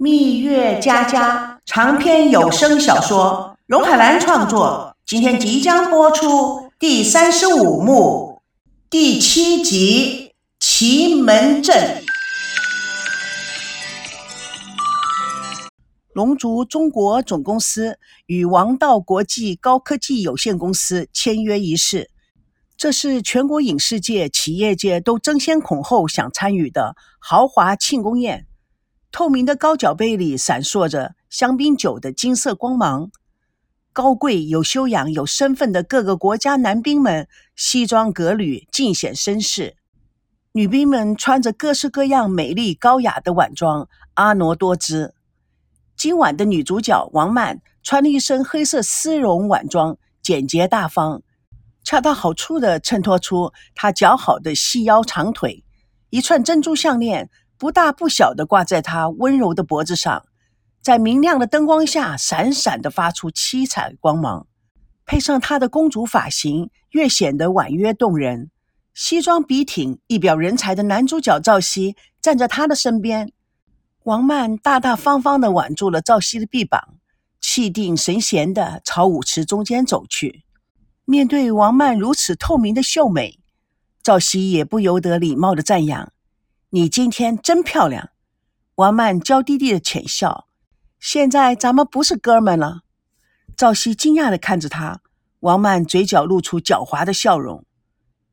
蜜月佳佳长篇有声小说，荣海兰创作，今天即将播出第三十五幕第七集《奇门阵》。龙族中国总公司与王道国际高科技有限公司签约仪式，这是全国影视界、企业界都争先恐后想参与的豪华庆功宴。透明的高脚杯里闪烁着香槟酒的金色光芒。高贵、有修养、有身份的各个国家男兵们西装革履，尽显绅士；女兵们穿着各式各样美丽高雅的晚装，婀娜多姿。今晚的女主角王曼穿了一身黑色丝绒晚装，简洁大方，恰到好处地衬托出她姣好的细腰长腿，一串珍珠项链。不大不小的挂在她温柔的脖子上，在明亮的灯光下闪闪的发出七彩光芒，配上她的公主发型，越显得婉约动人。西装笔挺、一表人才的男主角赵熙站在她的身边，王曼大大方方的挽住了赵熙的臂膀，气定神闲的朝舞池中间走去。面对王曼如此透明的秀美，赵熙也不由得礼貌的赞扬。你今天真漂亮，王曼娇滴滴的浅笑。现在咱们不是哥们了。赵熙惊讶的看着他，王曼嘴角露出狡猾的笑容。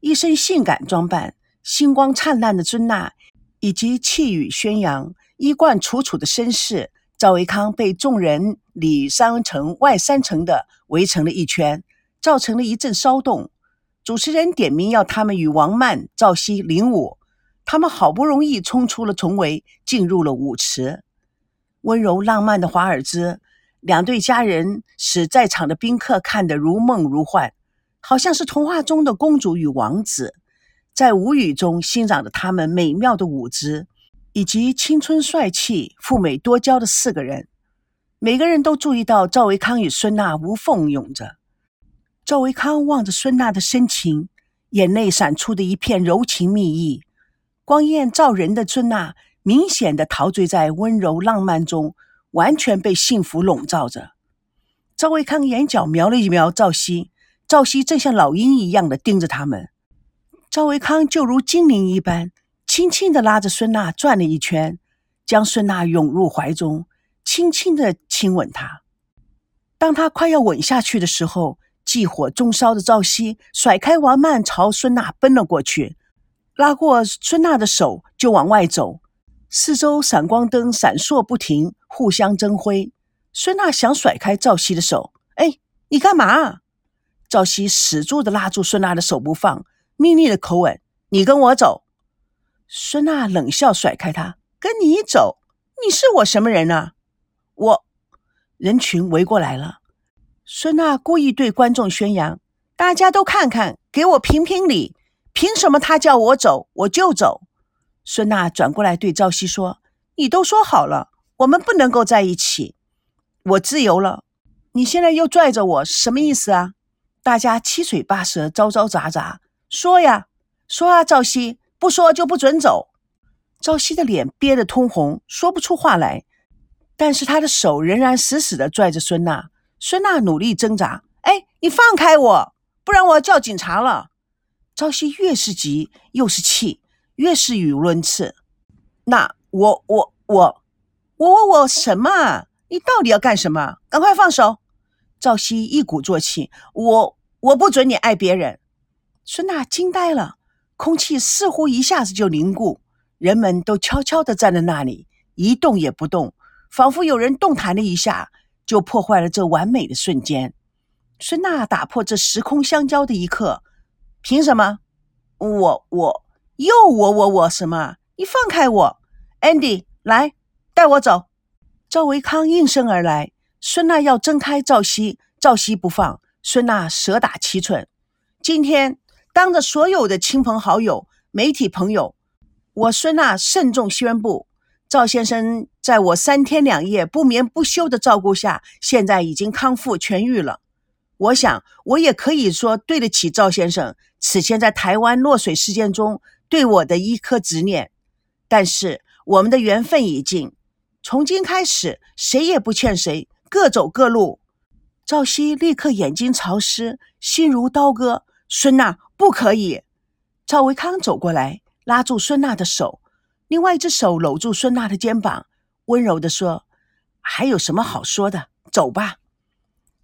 一身性感装扮、星光灿烂的尊娜，以及气宇轩扬、衣冠楚楚的绅士赵维康，被众人里三层外三层的围成了一圈，造成了一阵骚动。主持人点名要他们与王曼、赵熙领舞。他们好不容易冲出了重围，进入了舞池。温柔浪漫的华尔兹，两对佳人使在场的宾客看得如梦如幻，好像是童话中的公主与王子，在舞语中欣赏着他们美妙的舞姿，以及青春帅气、富美多娇的四个人。每个人都注意到赵维康与孙娜无缝拥着。赵维康望着孙娜的深情，眼内闪出的一片柔情蜜意。光艳照人的尊娜，明显的陶醉在温柔浪漫中，完全被幸福笼罩着。赵维康眼角瞄了一瞄赵熙，赵熙正像老鹰一样的盯着他们。赵维康就如精灵一般，轻轻的拉着孙娜转了一圈，将孙娜拥入怀中，轻轻的亲吻她。当他快要吻下去的时候，忌火中烧的赵熙甩开王曼，朝孙娜奔了过去。拉过孙娜的手就往外走，四周闪光灯闪烁不停，互相争辉。孙娜想甩开赵熙的手，哎，你干嘛？赵熙死住的拉住孙娜的手不放，命令的口吻：“你跟我走。”孙娜冷笑，甩开他：“跟你走？你是我什么人啊？”我，人群围过来了。孙娜故意对观众宣扬：“大家都看看，给我评评理。”凭什么他叫我走我就走？孙娜转过来对赵熙说：“你都说好了，我们不能够在一起，我自由了，你现在又拽着我，什么意思啊？”大家七嘴八舌，嘈嘈杂杂，说呀，说啊，赵熙，不说就不准走。赵熙的脸憋得通红，说不出话来，但是他的手仍然死死的拽着孙娜。孙娜努力挣扎：“哎，你放开我，不然我要叫警察了。”赵熙越是急，又是气，越是语无伦次。那我我我我我我什么？你到底要干什么？赶快放手！赵熙一鼓作气：“我我不准你爱别人。”孙娜惊呆了，空气似乎一下子就凝固，人们都悄悄地站在那里，一动也不动，仿佛有人动弹了一下，就破坏了这完美的瞬间。孙娜打破这时空相交的一刻。凭什么？我我又我我我什么？你放开我，Andy，来带我走。赵维康应声而来。孙娜要挣开赵熙，赵熙不放。孙娜蛇打七寸。今天当着所有的亲朋好友、媒体朋友，我孙娜慎重宣布：赵先生在我三天两夜不眠不休的照顾下，现在已经康复痊愈了。我想，我也可以说对得起赵先生此前在台湾落水事件中对我的一颗执念。但是，我们的缘分已尽，从今开始，谁也不欠谁，各走各路。赵熙立刻眼睛潮湿，心如刀割。孙娜，不可以！赵维康走过来，拉住孙娜的手，另外一只手搂住孙娜的肩膀，温柔地说：“还有什么好说的？走吧。”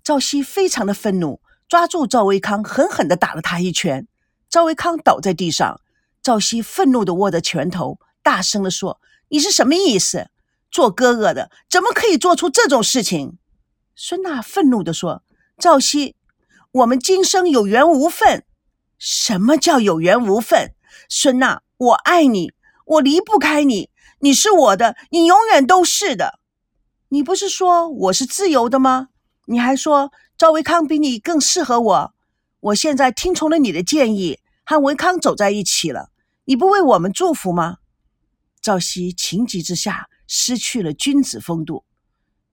赵熙非常的愤怒，抓住赵维康，狠狠地打了他一拳。赵维康倒在地上，赵熙愤怒地握着拳头，大声地说：“你是什么意思？做哥哥的怎么可以做出这种事情？”孙娜愤怒地说：“赵熙，我们今生有缘无分。什么叫有缘无分？孙娜，我爱你，我离不开你，你是我的，你永远都是的。你不是说我是自由的吗？你还说赵维康比你更适合我。我现在听从了你的建议，和维康走在一起了，你不为我们祝福吗？”赵熙情急之下失去了君子风度。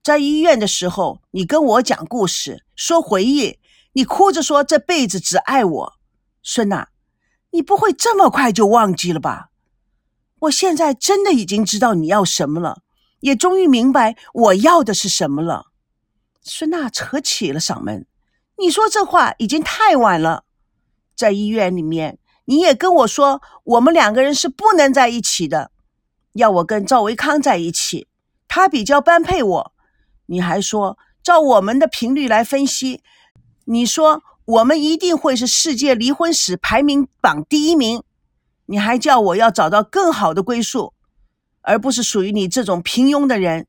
在医院的时候，你跟我讲故事，说回忆，你哭着说这辈子只爱我，孙娜，你不会这么快就忘记了吧？我现在真的已经知道你要什么了，也终于明白我要的是什么了。孙娜扯起了嗓门：“你说这话已经太晚了，在医院里面，你也跟我说我们两个人是不能在一起的，要我跟赵维康在一起，他比较般配我。”你还说，照我们的频率来分析，你说我们一定会是世界离婚史排名榜第一名。你还叫我要找到更好的归宿，而不是属于你这种平庸的人。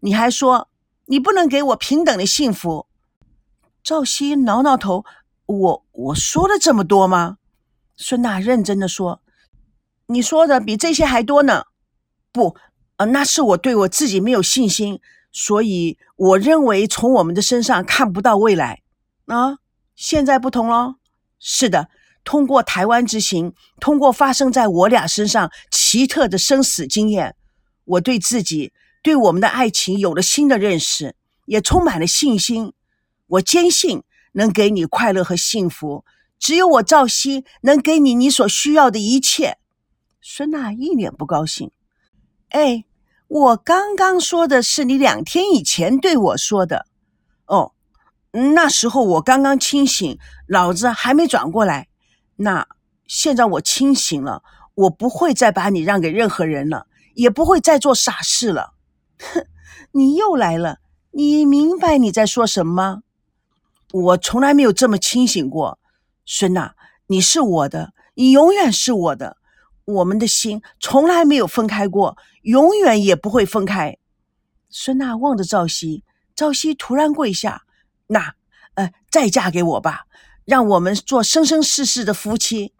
你还说你不能给我平等的幸福。赵熙挠挠头，我我说了这么多吗？孙娜认真的说，你说的比这些还多呢。不，呃，那是我对我自己没有信心。所以，我认为从我们的身上看不到未来啊！现在不同喽。是的，通过台湾之行，通过发生在我俩身上奇特的生死经验，我对自己、对我们的爱情有了新的认识，也充满了信心。我坚信能给你快乐和幸福，只有我赵熙能给你你所需要的一切。孙娜一脸不高兴，哎。我刚刚说的是你两天以前对我说的，哦，那时候我刚刚清醒，脑子还没转过来。那现在我清醒了，我不会再把你让给任何人了，也不会再做傻事了。哼，你又来了，你明白你在说什么吗？我从来没有这么清醒过，孙娜，你是我的，你永远是我的。我们的心从来没有分开过，永远也不会分开。孙娜望着赵熙，赵熙突然跪下：“那，呃，再嫁给我吧，让我们做生生世世的夫妻。”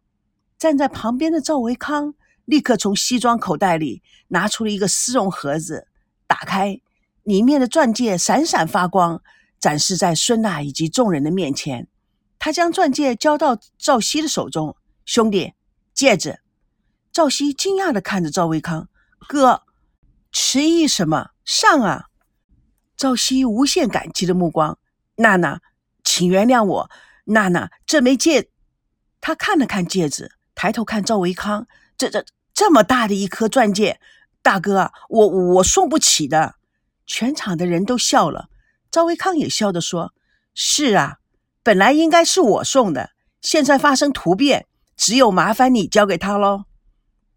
站在旁边的赵维康立刻从西装口袋里拿出了一个丝绒盒子，打开，里面的钻戒闪闪发光，展示在孙娜以及众人的面前。他将钻戒交到赵熙的手中：“兄弟，戒指。”赵熙惊讶的看着赵维康哥，迟疑什么？上啊！赵熙无限感激的目光。娜娜，请原谅我。娜娜，这枚戒，他看了看戒指，抬头看赵维康，这这这么大的一颗钻戒，大哥，我我送不起的。全场的人都笑了，赵维康也笑着说：“是啊，本来应该是我送的，现在发生突变，只有麻烦你交给他喽。”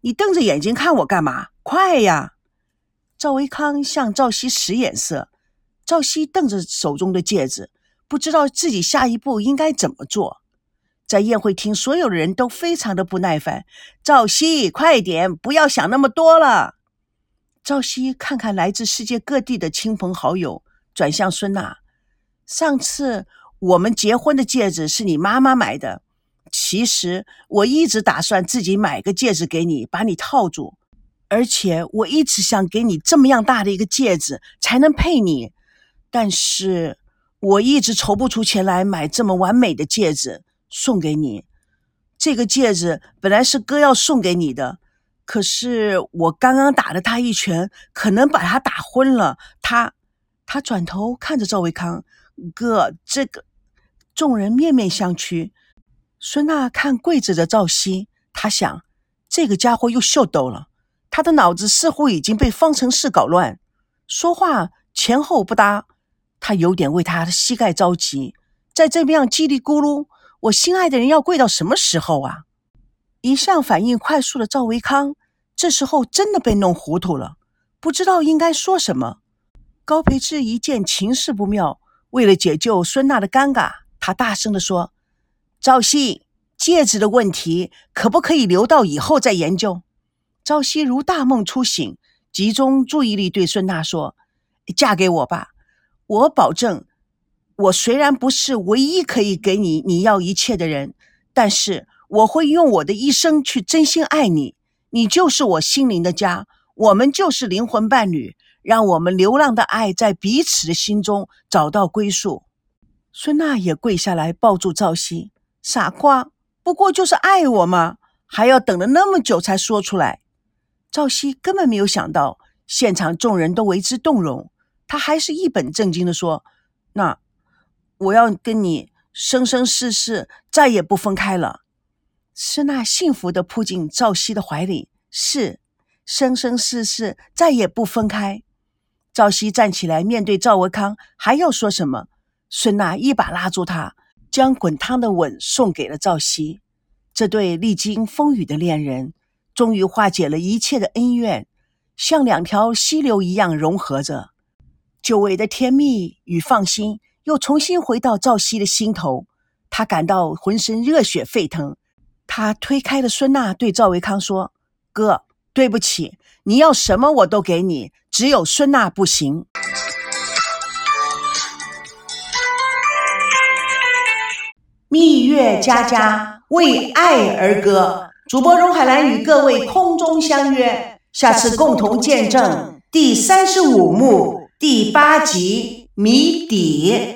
你瞪着眼睛看我干嘛？快呀！赵维康向赵熙使眼色，赵熙瞪着手中的戒指，不知道自己下一步应该怎么做。在宴会厅，所有的人都非常的不耐烦。赵熙，快点，不要想那么多了。赵熙看看来自世界各地的亲朋好友，转向孙娜：“上次我们结婚的戒指是你妈妈买的。”其实我一直打算自己买个戒指给你，把你套住，而且我一直想给你这么样大的一个戒指才能配你，但是我一直筹不出钱来买这么完美的戒指送给你。这个戒指本来是哥要送给你的，可是我刚刚打了他一拳，可能把他打昏了。他，他转头看着赵维康哥，这个众人面面相觑。孙娜看跪着的赵熙，她想，这个家伙又秀逗了。他的脑子似乎已经被方程式搞乱。说话前后不搭。他有点为他的膝盖着急，在这边样叽里咕噜，我心爱的人要跪到什么时候啊？一向反应快速的赵维康，这时候真的被弄糊涂了，不知道应该说什么。高培志一见情势不妙，为了解救孙娜的尴尬，他大声地说：“赵熙，戒指的问题可不可以留到以后再研究？”赵熙如大梦初醒，集中注意力对孙娜说：“嫁给我吧。”我保证，我虽然不是唯一可以给你你要一切的人，但是我会用我的一生去真心爱你。你就是我心灵的家，我们就是灵魂伴侣。让我们流浪的爱在彼此的心中找到归宿。孙娜也跪下来抱住赵熙，傻瓜，不过就是爱我嘛，还要等了那么久才说出来。赵熙根本没有想到，现场众人都为之动容。他还是一本正经的说：“那我要跟你生生世世再也不分开了。”施娜幸福的扑进赵熙的怀里，是生生世世再也不分开。赵熙站起来面对赵维康，还要说什么？孙娜一把拉住他，将滚烫的吻送给了赵熙。这对历经风雨的恋人，终于化解了一切的恩怨，像两条溪流一样融合着。久违的甜蜜与放心又重新回到赵熙的心头，他感到浑身热血沸腾。他推开了孙娜，对赵维康说：“哥，对不起，你要什么我都给你，只有孙娜不行。”蜜月佳佳为爱而歌，主播荣海兰与各位空中相约，下次共同见证第三十五幕。第八集谜底。